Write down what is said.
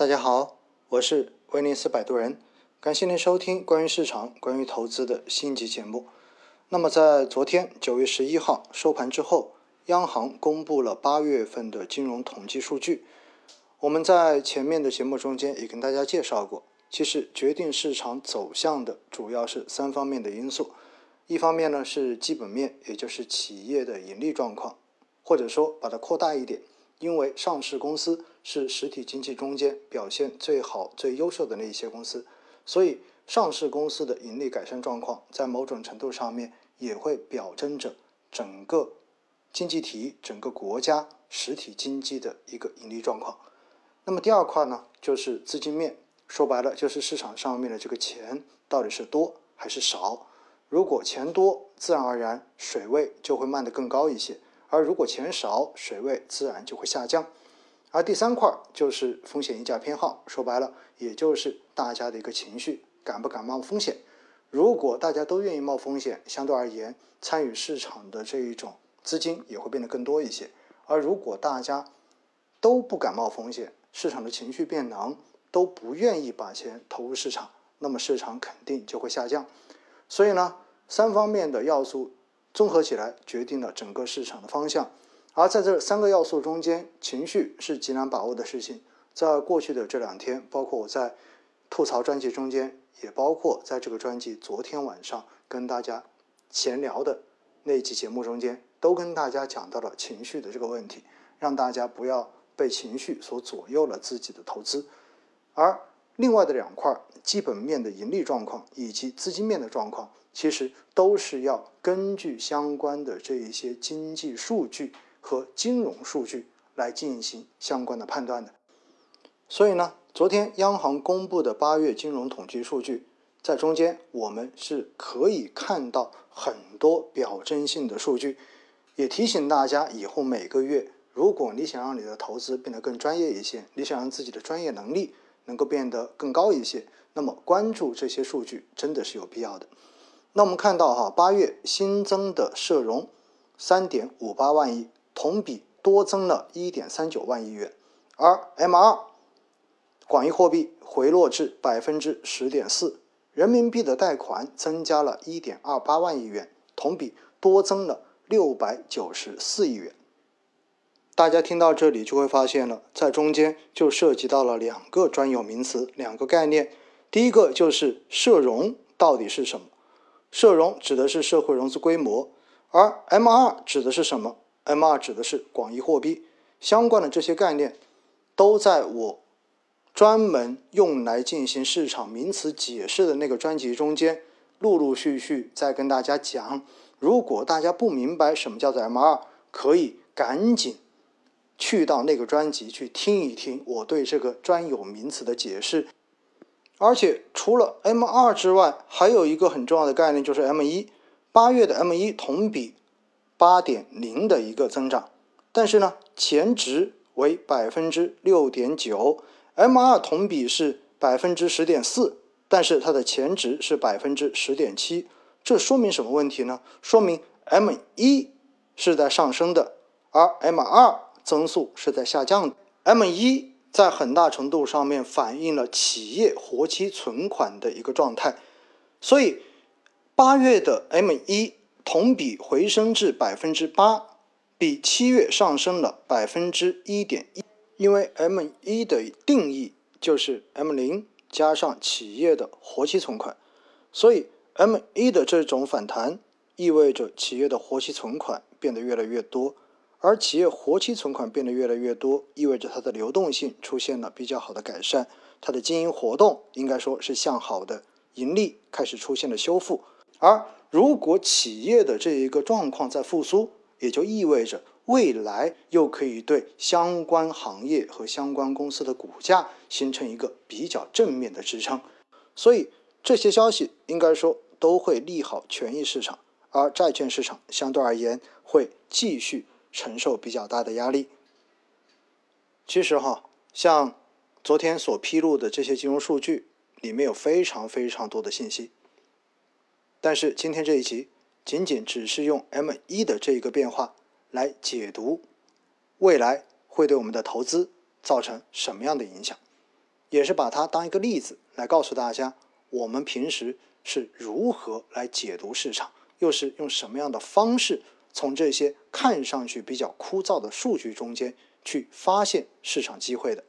大家好，我是威尼斯摆渡人，感谢您收听关于市场、关于投资的新一集节目。那么在昨天九月十一号收盘之后，央行公布了八月份的金融统计数据。我们在前面的节目中间也跟大家介绍过，其实决定市场走向的主要是三方面的因素。一方面呢是基本面，也就是企业的盈利状况，或者说把它扩大一点，因为上市公司是实体经济中间表现最好、最优秀的那一些公司，所以上市公司的盈利改善状况，在某种程度上面也会表征着整个经济体、整个国家实体经济的一个盈利状况。那么第二块呢，就是资金面，说白了就是市场上面的这个钱到底是多还是少。如果钱多，自然而然水位就会漫得更高一些；而如果钱少，水位自然就会下降。而第三块就是风险溢价偏好，说白了，也就是大家的一个情绪，敢不敢冒风险？如果大家都愿意冒风险，相对而言，参与市场的这一种资金也会变得更多一些。而如果大家都不敢冒风险，市场的情绪变冷，都不愿意把钱投入市场，那么市场肯定就会下降。所以呢，三方面的要素综合起来，决定了整个市场的方向。而在这三个要素中间，情绪是极难把握的事情。在过去的这两天，包括我在吐槽专辑中间，也包括在这个专辑昨天晚上跟大家闲聊的那期节目中间，都跟大家讲到了情绪的这个问题，让大家不要被情绪所左右了自己的投资。而另外的两块，基本面的盈利状况以及资金面的状况，其实都是要根据相关的这一些经济数据和金融数据来进行相关的判断的。所以呢，昨天央行公布的八月金融统计数据，在中间我们是可以看到很多表征性的数据，也提醒大家以后每个月，如果你想让你的投资变得更专业一些，你想让自己的专业能力。能够变得更高一些，那么关注这些数据真的是有必要的。那我们看到哈，八月新增的社融三点五八万亿，同比多增了一点三九万亿元，而 M 二广义货币回落至百分之十点四，人民币的贷款增加了一点二八万亿元，同比多增了六百九十四亿元。大家听到这里就会发现了，在中间就涉及到了两个专有名词，两个概念。第一个就是社融到底是什么？社融指的是社会融资规模，而 M 二指的是什么？M 二指的是广义货币。相关的这些概念都在我专门用来进行市场名词解释的那个专辑中间，陆陆续续在跟大家讲。如果大家不明白什么叫做 M 二，可以赶紧。去到那个专辑去听一听我对这个专有名词的解释，而且除了 M 二之外，还有一个很重要的概念就是 M 一。八月的 M 一同比八点零的一个增长，但是呢前值为百分之六点九，M 二同比是百分之十点四，但是它的前值是百分之十点七，这说明什么问题呢？说明 M 一是在上升的，而 M 二。增速是在下降的，M 一在很大程度上面反映了企业活期存款的一个状态，所以八月的 M 一同比回升至百分之八，比七月上升了百分之一点一。因为 M 一的定义就是 M 零加上企业的活期存款，所以 M 一的这种反弹意味着企业的活期存款变得越来越多。而企业活期存款变得越来越多，意味着它的流动性出现了比较好的改善，它的经营活动应该说是向好的，盈利开始出现了修复。而如果企业的这一个状况在复苏，也就意味着未来又可以对相关行业和相关公司的股价形成一个比较正面的支撑。所以这些消息应该说都会利好权益市场，而债券市场相对而言会继续。承受比较大的压力。其实哈，像昨天所披露的这些金融数据，里面有非常非常多的信息。但是今天这一集，仅仅只是用 M 一的这一个变化来解读未来会对我们的投资造成什么样的影响。也是把它当一个例子来告诉大家，我们平时是如何来解读市场，又是用什么样的方式从这些看上去比较枯燥的数据中间去发现市场机会的。